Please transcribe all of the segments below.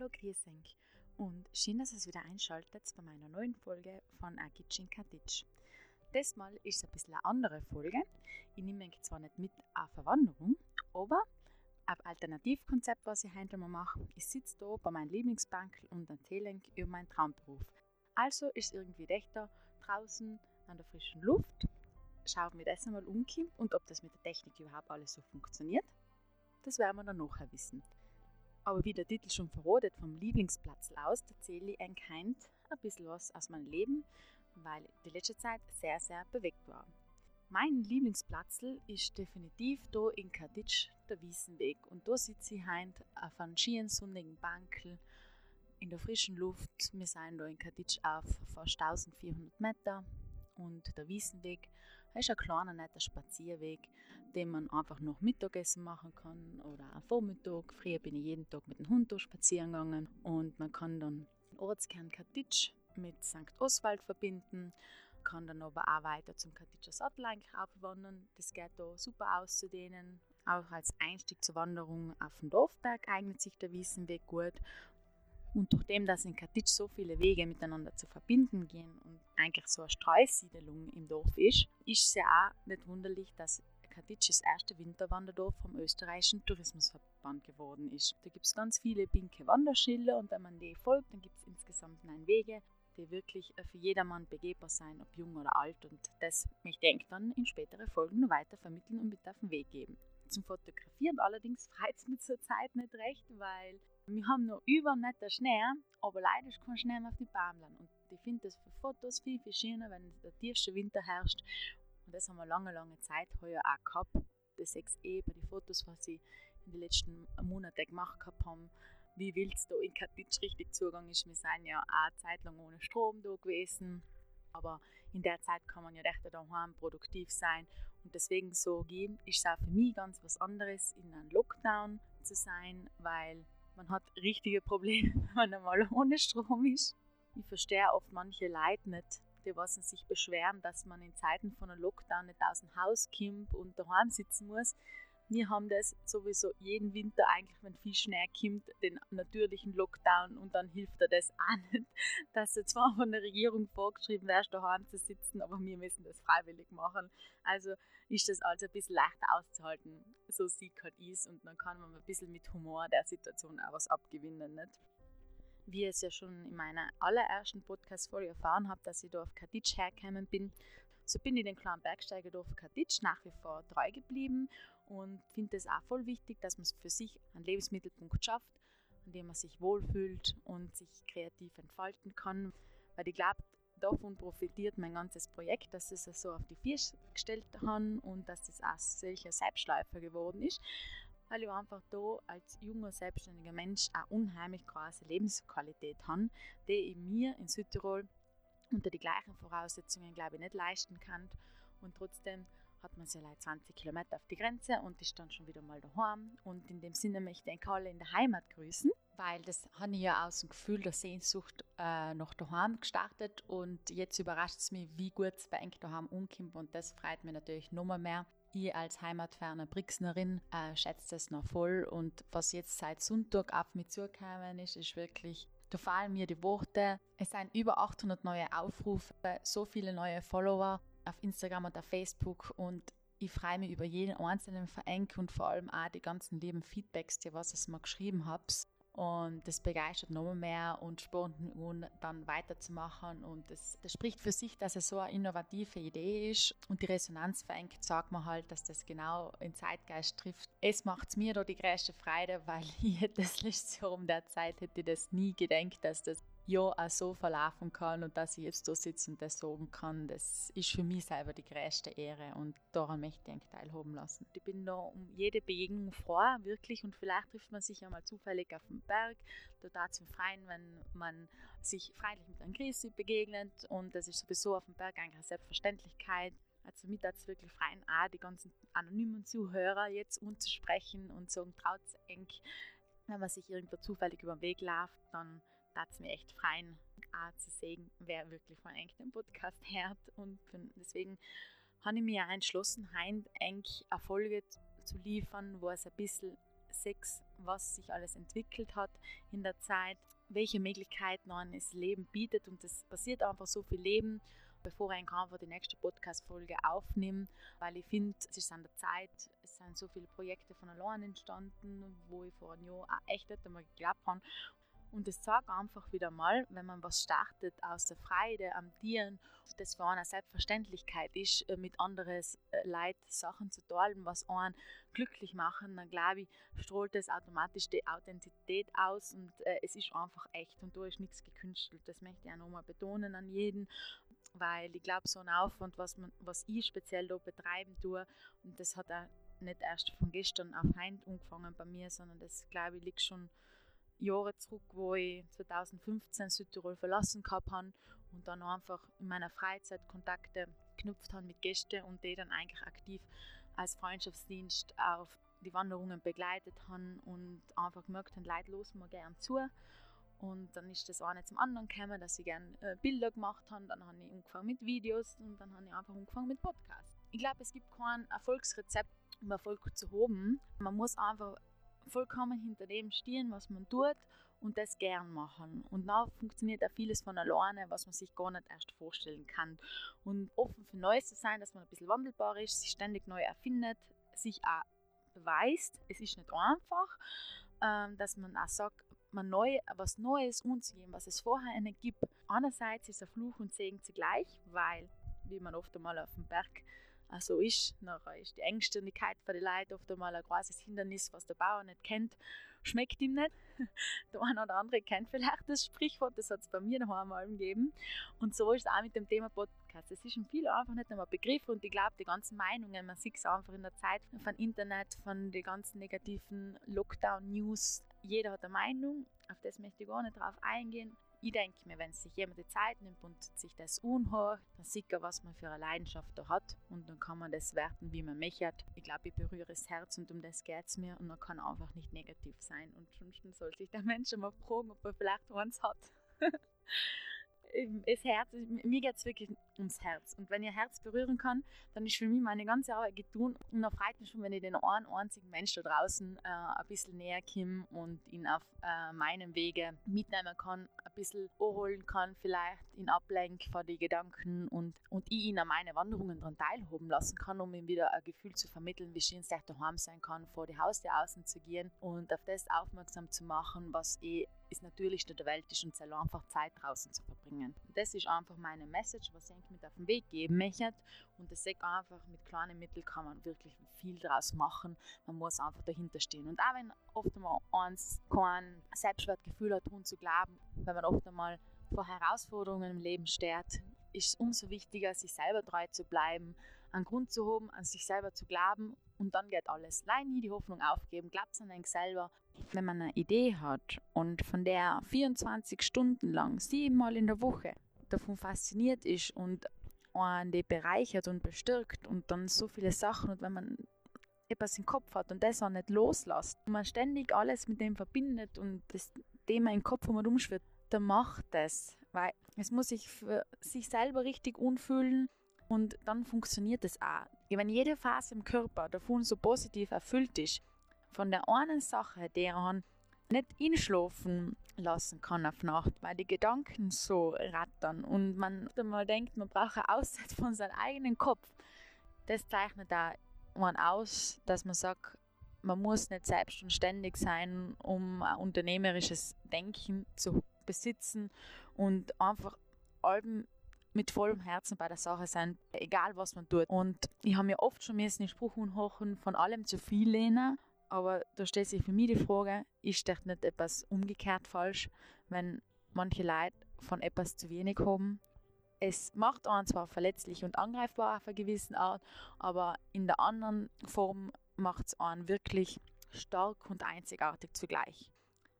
Hallo, euch und schön, dass ihr wieder einschaltet bei meiner neuen Folge von Agitsch in Katic. Diesmal ist es ein bisschen eine andere Folge. Ich nehme euch zwar nicht mit auf eine Wanderung, aber ein Alternativkonzept, was ich heute mal mache. Ich sitze da bei meinem Lieblingsbank und erzähle euch über meinen Traumberuf. Also ist irgendwie echt da draußen an der frischen Luft, schaue mir das einmal um und ob das mit der Technik überhaupt alles so funktioniert. Das werden wir dann nachher wissen. Aber wie der Titel schon verratet, vom Lieblingsplatz aus, erzähle ich ein Kind ein bisschen was aus meinem Leben, weil die letzte Zeit sehr, sehr bewegt war. Mein Lieblingsplatz ist definitiv da in Kaditsch, der Wiesenweg. Und da sitze ich heute auf einem schönen sonnigen Bankel in der frischen Luft. Wir sind da in Kaditsch auf fast 1400 Meter und der Wiesenweg ist ein kleiner, netter Spazierweg, den man einfach noch Mittagessen machen kann oder am Vormittag. Früher bin ich jeden Tag mit dem Hund spazieren gegangen und man kann dann den Ortskern Katitsch mit St. Oswald verbinden, kann dann aber auch weiter zum Katitscher Sattel wandern. Das geht da super auszudehnen. Auch als Einstieg zur Wanderung auf dem Dorfberg eignet sich der Wiesenweg gut und durch dem, dass in Katitsch so viele Wege miteinander zu verbinden gehen und eigentlich so eine Streusiedelung im Dorf ist, ist es ja auch nicht wunderlich, dass Katitsch das erste Winterwanderdorf vom österreichischen Tourismusverband geworden ist. Da gibt es ganz viele pinke Wanderschilder und wenn man die folgt, dann gibt es insgesamt neun Wege, die wirklich für jedermann begehbar sein, ob jung oder alt. Und das möchte ich dann in spätere Folgen noch weiter vermitteln und mit auf den Weg geben. Zum Fotografieren allerdings freut es mich zurzeit nicht recht, weil wir haben noch über netter Schnee, aber leider ist kein Schnee auf die Baumlein. Und ich finde das für Fotos viel, viel schöner, wenn der tiefste Winter herrscht. Und das haben wir lange, lange Zeit heuer auch gehabt. Das sehe eh bei den Fotos, was ich in den letzten Monaten gemacht habe, wie wild es da in Katitsch richtig zugegangen ist. Wir sind ja auch eine Zeit lang ohne Strom da gewesen. Aber in der Zeit kann man ja recht daheim produktiv sein. Und deswegen so gehen, ist es auch für mich ganz was anderes, in einem Lockdown zu sein, weil man hat richtige Probleme, wenn man einmal ohne Strom ist. Ich verstehe oft manche Leute nicht, die was sich beschweren, dass man in Zeiten von einem Lockdown nicht aus dem Haus kommt und daheim sitzen muss. Wir haben das sowieso jeden Winter eigentlich, wenn viel Schnee kommt, den natürlichen Lockdown und dann hilft er das auch nicht, dass er zwar von der Regierung vorgeschrieben wärst, daheim zu sitzen, aber wir müssen das freiwillig machen. Also ist das also ein bisschen leichter auszuhalten, so sieht halt ist und dann kann man ein bisschen mit Humor der Situation auch was abgewinnen, nicht? Wie ihr es ja schon in meiner allerersten Podcast-Folge erfahren habt, dass ich da auf Kaditsch hergekommen bin, so bin ich den kleinen Bergsteigerdorf Kaditsch nach wie vor treu geblieben und finde es auch voll wichtig, dass man für sich einen Lebensmittelpunkt schafft, an dem man sich wohlfühlt und sich kreativ entfalten kann. Weil ich glaube, davon profitiert mein ganzes Projekt, dass es so auf die Füße gestellt haben und dass es auch solcher Selbstläufer geworden ist, weil ich einfach da als junger, selbstständiger Mensch eine unheimlich große Lebensqualität habe, die ich mir in Südtirol unter die gleichen Voraussetzungen, glaube ich, nicht leisten kann. Und trotzdem hat man ja 20 Kilometer auf die Grenze und ist dann schon wieder mal daheim. Und in dem Sinne möchte ich alle in der Heimat grüßen, weil das habe ich ja aus dem Gefühl der Sehnsucht äh, nach daheim gestartet und jetzt überrascht es mich, wie gut es bei euch daheim umkommt und das freut mich natürlich nochmal mehr. Ich als heimatferne Brixnerin äh, schätze das noch voll und was jetzt seit Sonntag auf mich zugekommen ist, ist wirklich da fallen mir die Worte. Es sind über 800 neue Aufrufe, so viele neue Follower auf Instagram und auf Facebook und ich freue mich über jeden einzelnen Verein und vor allem auch die ganzen lieben Feedbacks, die was ich mir geschrieben habt. Und das begeistert noch mehr und spornt mich an, dann weiterzumachen. Und das, das spricht für sich, dass es so eine innovative Idee ist. Und die Resonanz verengt sagt mir halt, dass das genau in Zeitgeist trifft. Es macht mir da die größte Freude, weil ich das letzte Jahr um der Zeit hätte das nie gedacht, dass das ja auch so verlaufen kann und dass ich jetzt da sitze und das sagen kann, das ist für mich selber die größte Ehre und daran möchte ich teilhaben lassen. Ich bin da um jede Begegnung froh, wirklich, und vielleicht trifft man sich ja mal zufällig auf dem Berg, da zum Freien, wenn man sich freundlich mit einem Grüßi begegnet und das ist sowieso auf dem Berg eigentlich eine Selbstverständlichkeit. Also mit hat es wirklich freien auch die ganzen anonymen Zuhörer jetzt anzusprechen und sagen, traut es eng, wenn man sich irgendwo zufällig über den Weg läuft, dann da es mir echt freuen, auch zu sehen, wer wirklich von eigentlich den Podcast hört. Und deswegen habe ich mir auch entschlossen, heute eigentlich eine Folge zu liefern, wo es ein bisschen sechs, was sich alles entwickelt hat in der Zeit, welche Möglichkeiten das Leben bietet. Und es passiert einfach so viel Leben, bevor ich einfach die nächste Podcast-Folge aufnehme, weil ich finde, es ist an der Zeit, es sind so viele Projekte von allein entstanden, wo ich vor einem Jahr auch echt nicht einmal geglaubt habe und es zeigt einfach wieder mal, wenn man was startet aus der Freude am Tieren, das für eine Selbstverständlichkeit ist, äh, mit anderen äh, Leuten Sachen zu teilen, was einen glücklich machen, dann glaube ich, strahlt das automatisch die Authentizität aus und äh, es ist einfach echt und da ist nichts gekünstelt. Das möchte ich auch nochmal betonen an jeden, weil ich glaube, so ein Aufwand, was, man, was ich speziell da betreiben tue, und das hat auch nicht erst von gestern auf heute angefangen bei mir, sondern das, glaube ich, liegt schon Jahre zurück, wo ich 2015 Südtirol verlassen habe und dann einfach in meiner Freizeit Kontakte geknüpft habe mit Gästen und die dann eigentlich aktiv als Freundschaftsdienst auf die Wanderungen begleitet haben und einfach gemerkt haben, Leute los mir gerne zu. Und dann ist das eine zum anderen gekommen, dass ich gerne äh, Bilder gemacht habe. Dann habe ich angefangen mit Videos und dann habe ich einfach angefangen mit Podcasts. Ich glaube, es gibt kein Erfolgsrezept, um Erfolg zu haben. Man muss einfach vollkommen hinter dem stehen, was man tut und das gern machen. Und dann funktioniert auch vieles von alleine, was man sich gar nicht erst vorstellen kann. Und offen für Neues zu sein, dass man ein bisschen wandelbar ist, sich ständig neu erfindet, sich auch beweist. Es ist nicht einfach, ähm, dass man auch sagt, man neu, was Neues umzugehen, was es vorher nicht gibt. Einerseits ist es ein Fluch und Segen zugleich, weil, wie man oft einmal auf dem Berg auch so ist. Nachher ist die Engstirnigkeit für die Leute oft einmal ein großes Hindernis, was der Bauer nicht kennt. Schmeckt ihm nicht. Der eine oder andere kennt vielleicht das Sprichwort, das hat es bei mir noch einmal gegeben. Und so ist es auch mit dem Thema Podcast. Es ist schon viel einfach nicht einmal Begriff und ich glaube, die ganzen Meinungen, man sieht es einfach in der Zeit von Internet, von den ganzen negativen Lockdown-News. Jeder hat eine Meinung, auf das möchte ich gar nicht drauf eingehen ich denke mir, wenn sich jemand die Zeit nimmt und sich das unhört, dann sieht er, was man für eine Leidenschaft da hat und dann kann man das werten, wie man möchte. Ich glaube, ich berühre das Herz und um das geht es mir und man kann einfach nicht negativ sein und sonst soll sich der Mensch mal fragen, ob er vielleicht eins hat. das Herz, mir geht es wirklich ums Herz. Und wenn ihr Herz berühren kann, dann ist für mich meine ganze Arbeit getan. Und dann freut mich schon, wenn ich den einen einzigen Menschen da draußen äh, ein bisschen näher komme und ihn auf äh, meinem Wege mitnehmen kann, ein bisschen anholen kann, vielleicht ihn ablenken von den Gedanken und, und ich ihn an meine Wanderungen daran teilhaben lassen kann, um ihm wieder ein Gefühl zu vermitteln, wie schön es daheim sein kann, vor die Haustür außen zu gehen und auf das aufmerksam zu machen, was eh das Natürlichste der Welt ist und soll einfach Zeit draußen zu verbringen. Das ist einfach meine Message, was ich mit auf den Weg geben möchte. Und das sage einfach, mit kleinen Mitteln kann man wirklich viel daraus machen. Man muss einfach dahinter stehen. Und auch wenn oft einmal eins kein Selbstwertgefühl hat, daran zu glauben, wenn man oft einmal vor Herausforderungen im Leben steht, ist es umso wichtiger, sich selber treu zu bleiben, einen Grund zu haben, an sich selber zu glauben und dann geht alles. Allein nie die Hoffnung aufgeben, glaubt an euch selber. Wenn man eine Idee hat und von der 24 Stunden lang, siebenmal in der Woche davon fasziniert ist und einen die bereichert und bestärkt und dann so viele Sachen und wenn man etwas im Kopf hat und das auch nicht loslässt und man ständig alles mit dem verbindet und das Thema im Kopf um umschwirrt, dann macht das, weil es muss sich für sich selber richtig unfühlen und dann funktioniert es auch. Wenn jede Phase im Körper davon so positiv erfüllt ist, von der einen Sache, die man nicht einschlafen lassen kann auf Nacht, weil die Gedanken so rattern und man mal denkt, man braucht eine Auszeit von seinem eigenen Kopf. Das zeichnet da man aus, dass man sagt, man muss nicht selbst und ständig sein, um ein unternehmerisches Denken zu besitzen und einfach allem mit vollem Herzen bei der Sache sein, egal was man tut. Und ich habe mir oft schon müssen den Spruch unhochen, von allem zu viel lehnen. Aber da stellt sich für mich die Frage, ist das nicht etwas umgekehrt falsch, wenn manche Leute von etwas zu wenig haben? Es macht einen zwar verletzlich und angreifbar auf eine gewisse Art, aber in der anderen Form macht es einen wirklich stark und einzigartig zugleich.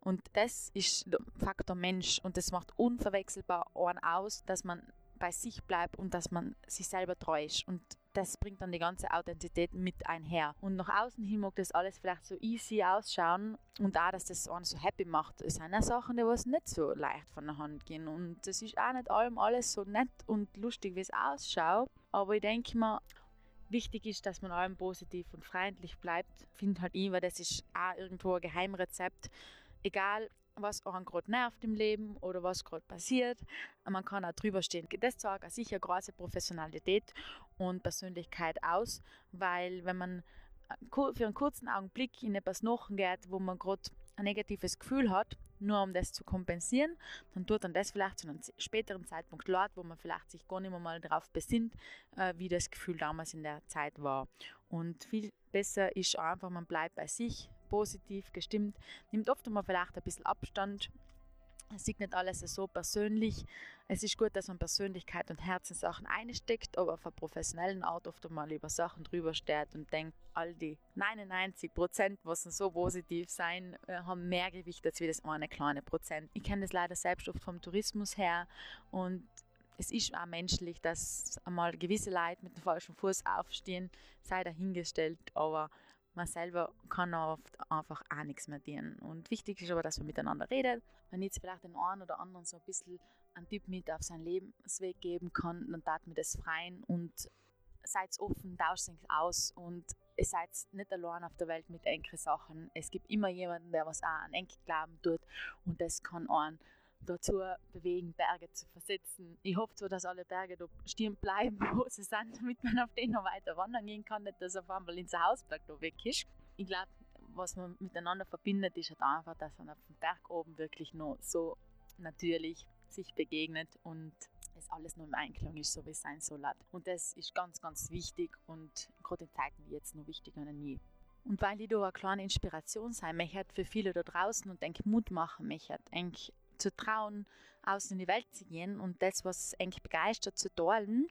Und das ist der Faktor Mensch und das macht unverwechselbar einen aus, dass man bei sich bleibt und dass man sich selber treu ist. Und das bringt dann die ganze Authentizität mit einher. Und nach außen hin mag das alles vielleicht so easy ausschauen und auch, dass das einen so happy macht. Es sind auch Sachen, die was nicht so leicht von der Hand gehen. Und das ist auch nicht allem alles so nett und lustig, wie es ausschaut. Aber ich denke mir, wichtig ist, dass man allem positiv und freundlich bleibt. Ich finde halt immer, das ist auch irgendwo ein Geheimrezept. Egal, was einen gerade nervt im Leben oder was gerade passiert. Man kann auch drüber stehen. Das zeigt auch sicher große Professionalität und Persönlichkeit aus, weil wenn man für einen kurzen Augenblick in etwas nachgeht, wo man gerade ein negatives Gefühl hat, nur um das zu kompensieren, dann tut dann das vielleicht zu einem späteren Zeitpunkt leid, wo man vielleicht sich gar nicht mehr mal darauf besinnt, äh, wie das Gefühl damals in der Zeit war. Und viel besser ist einfach, man bleibt bei sich, positiv gestimmt, nimmt oft einmal vielleicht ein bisschen Abstand es sieht nicht alles so persönlich. Es ist gut, dass man Persönlichkeit und Herzenssachen einsteckt, aber auf einer professionellen Art oft einmal über Sachen drüber steht und denkt, all die 99 Prozent, was so positiv sein, äh, haben mehr Gewicht als wie das eine kleine Prozent. Ich kenne das leider selbst oft vom Tourismus her und es ist auch menschlich, dass einmal gewisse Leute mit dem falschen Fuß aufstehen, sei dahingestellt, aber man selber kann oft einfach auch nichts mehr dienen. Und wichtig ist aber, dass man miteinander redet. Wenn ich jetzt vielleicht den einen oder anderen so ein bisschen einen Tipp mit auf seinen Lebensweg geben kann, dann tat mir das freien und seid offen, tauscht euch aus und ihr seid nicht allein auf der Welt mit engen Sachen. Es gibt immer jemanden, der was auch an Enkel glauben tut und das kann einen dazu bewegen, Berge zu versetzen. Ich hoffe zwar, dass alle Berge da stehen bleiben, wo sie sind, damit man auf denen noch weiter wandern gehen kann, nicht dass auf einmal ins Hausberg da weg ist. Ich glaube, was man miteinander verbindet, ist halt einfach, dass man auf dem Berg oben wirklich noch so natürlich sich begegnet und es alles nur im Einklang ist, so wie es sein soll. Und das ist ganz, ganz wichtig und gerade in Zeiten wie jetzt noch wichtiger denn nie. Und weil ich da eine kleine Inspiration sein möchte für viele da draußen und denke Mut machen möchte, denke zu trauen, aus in die Welt zu gehen und das, was eigentlich begeistert, zu teilen.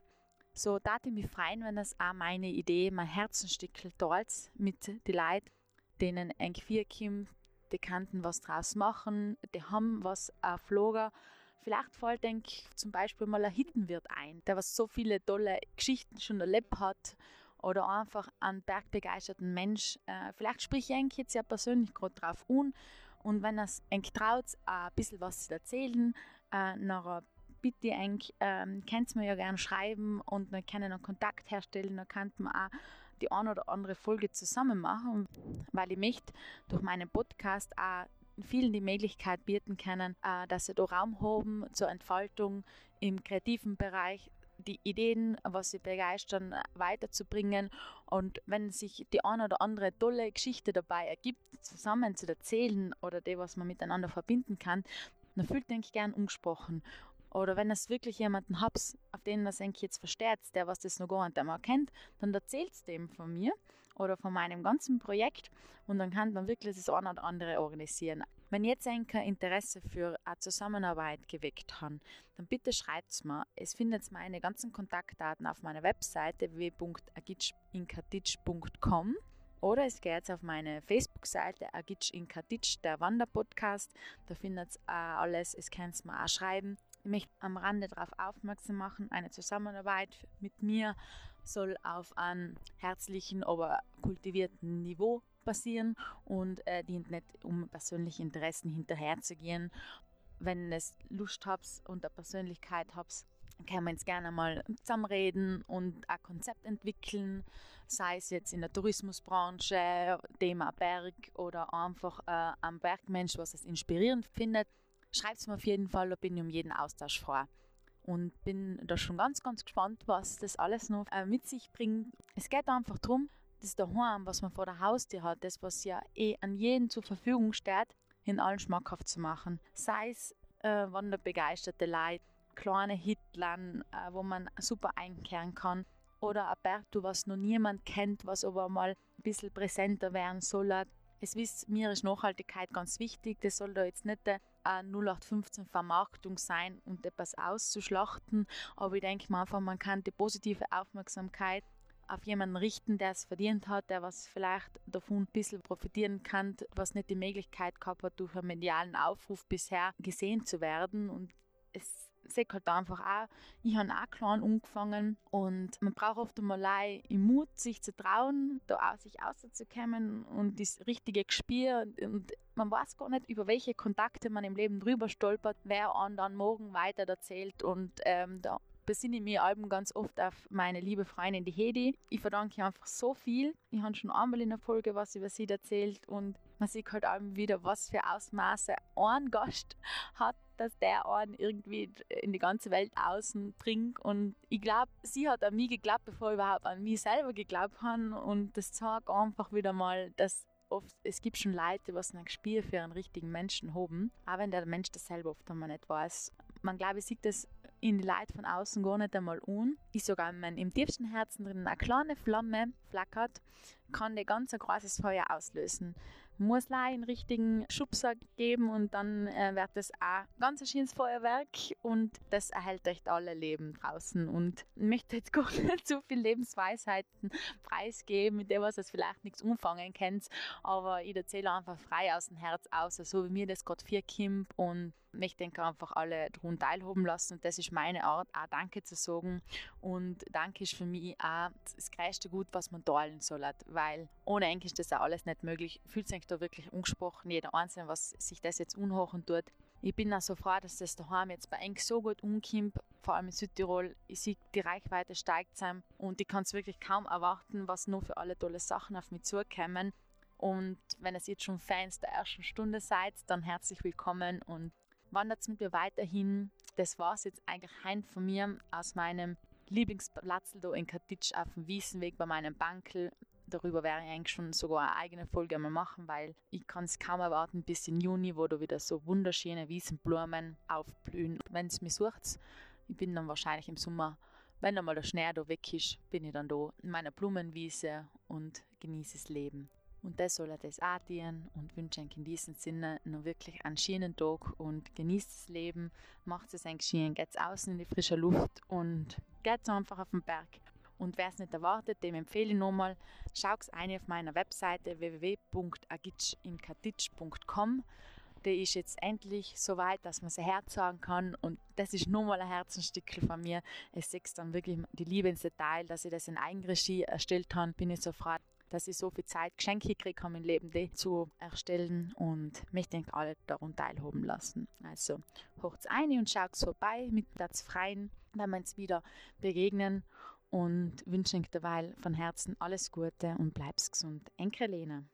So darf ich mich freuen, wenn das auch meine Idee, mein Herzenstück teilt mit den Leuten, denen eigentlich vier kommt, die kannten was draus machen, die haben was auf Lager. Vielleicht fällt denk zum Beispiel mal ein Hittenwirt ein, der was so viele tolle Geschichten schon erlebt hat oder einfach einen bergbegeisterten Mensch. Äh, vielleicht spreche ich jetzt ja persönlich gerade drauf an und wenn es eng traut, ein bisschen was zu erzählen, äh, nachher bitte eng, ähm, könnt mir ja gerne schreiben und dann können einen Kontakt herstellen, dann kann man auch die eine oder andere Folge zusammen machen, weil ich möchte durch meinen Podcast auch vielen die Möglichkeit bieten können, äh, dass sie da Raum haben zur Entfaltung im kreativen Bereich, die Ideen, was sie begeistern, weiterzubringen. Und wenn sich die eine oder andere tolle Geschichte dabei ergibt, zusammen zu erzählen oder die, was man miteinander verbinden kann, dann fühlt denke ich gern umgesprochen. Oder wenn es wirklich jemanden habt, auf den das eigentlich jetzt versteht, der was das noch gar nicht einmal kennt, dann erzählt es dem von mir oder von meinem ganzen Projekt und dann kann man wirklich das eine oder andere organisieren. Wenn jetzt ein Interesse für eine Zusammenarbeit geweckt hat, dann bitte schreibt es mir. Es findet meine ganzen Kontaktdaten auf meiner Webseite www.agitchinkatitsch.com oder es geht auf meine Facebook-Seite Agitsch der Wanderpodcast. Da findet ihr alles, es könnt mir auch schreiben. Ich möchte am Rande darauf aufmerksam machen, eine Zusammenarbeit mit mir soll auf einem herzlichen, aber kultivierten Niveau passieren und äh, dient nicht, um persönliche Interessen hinterherzugehen. Wenn es Lust habt und eine Persönlichkeit habt, können wir uns gerne mal zusammenreden und ein Konzept entwickeln, sei es jetzt in der Tourismusbranche, Thema Berg oder einfach äh, ein Bergmensch, was es inspirierend findet. Schreibt es mir auf jeden Fall, da bin ich um jeden Austausch vor. Und bin da schon ganz, ganz gespannt, was das alles noch äh, mit sich bringt. Es geht einfach darum, das daheim, was man vor der Haustür hat, das, was ja eh an jeden zur Verfügung steht, in allen schmackhaft zu machen. Sei es äh, wanderbegeisterte Leute, kleine Hitlern, äh, wo man super einkehren kann. Oder ein was noch niemand kennt, was aber mal ein bisschen präsenter werden soll. Es wisst, mir ist Nachhaltigkeit ganz wichtig. Das soll da jetzt nicht eine 0815 Vermarktung sein und etwas auszuschlachten. Aber ich denke mal einfach, man kann die positive Aufmerksamkeit auf jemanden richten, der es verdient hat, der was vielleicht davon ein bisschen profitieren kann, was nicht die Möglichkeit gehabt hat, durch einen medialen Aufruf bisher gesehen zu werden. Und es sehe halt einfach auch, ich habe auch klein angefangen und man braucht oft einmal im Mut, sich zu trauen, da auch sich auszukommen und das richtige Gespür und man weiß gar nicht, über welche Kontakte man im Leben drüber stolpert, wer einem dann morgen weiter erzählt und ähm, da besinne ich mich Alben ganz oft auf meine liebe Freundin, die Hedi. Ich verdanke ihr einfach so viel. Ich habe schon einmal in der Folge was über sie erzählt und man sieht halt auch wieder, was für Ausmaße ein Gast hat, dass der einen irgendwie in die ganze Welt außen bringt. Und ich glaube, sie hat an mich geglaubt, bevor ich überhaupt an mich selber geglaubt habe. Und das zeigt einfach wieder mal, dass oft, es gibt schon Leute, die ein Gespür für einen richtigen Menschen haben, auch wenn der Mensch das selber oft einmal nicht weiß. Man glaube ich sieht das in die Leute von außen gar nicht einmal an. Ich sogar wenn im tiefsten Herzen drin eine kleine Flamme flackert, kann der ganz ein großes Feuer auslösen. Muss einen richtigen Schubser geben und dann äh, wird das auch ganz ein schönes Feuerwerk und das erhält echt alle Leben draußen. Und ich möchte jetzt gar nicht so viel Lebensweisheiten preisgeben, mit dem was es vielleicht nichts umfangen kennt, aber ich erzähle einfach frei aus dem Herz aus, so wie mir das gerade vier Kind und ich denke einfach alle daran teilhaben lassen und das ist meine Art, auch Danke zu sagen und Danke ist für mich auch das größte Gut, was man teilen soll, weil ohne Englisch ist das auch alles nicht möglich. Fühlt sich da wirklich angesprochen, jeder Einzelne, was sich das jetzt unhochen tut. Ich bin auch so froh, dass das daheim jetzt bei Eng so gut umkommt, vor allem in Südtirol. Ich sehe, die Reichweite steigt zusammen und ich kann es wirklich kaum erwarten, was noch für alle tolle Sachen auf mich zukommen. Und wenn es jetzt schon Fans der ersten Stunde seid, dann herzlich willkommen und wandert mit mir weiterhin. Das war es jetzt eigentlich heim von mir aus meinem Lieblingsplatz da in Katitsch auf dem Wiesenweg bei meinem Bankel. Darüber wäre ich eigentlich schon sogar eine eigene Folge mal machen, weil ich kann es kaum erwarten bis in Juni, wo da wieder so wunderschöne Wiesenblumen aufblühen. Wenn es mich sucht, ich bin dann wahrscheinlich im Sommer, wenn einmal der Schnee da weg ist, bin ich dann da in meiner Blumenwiese und genieße das Leben. Und das soll er das auch tun und wünsche euch in diesem Sinne noch wirklich einen schönen Tag und genießt das Leben, macht es ein schön, geht außen in die frische Luft und geht einfach auf den Berg. Und wer es nicht erwartet, dem empfehle ich nochmal, schaut es ein auf meiner Webseite www.agitchinkatitsch.com. Der ist jetzt endlich so weit, dass man sie herzagen kann und das ist nochmal ein Herzenstück von mir. Es sieht dann wirklich die Liebe ins Detail, dass ich das in Eigenregie erstellt habe. Bin ich so froh, dass ich so viel Zeit Geschenke gekriegt habe, mein Leben die zu erstellen und mich denkt alle daran teilhaben lassen. Also hocht's ein und schaut vorbei mit das Freien, wenn wir uns wieder begegnen und wünsche euch derweil von Herzen alles Gute und bleib's gesund. Enkelene.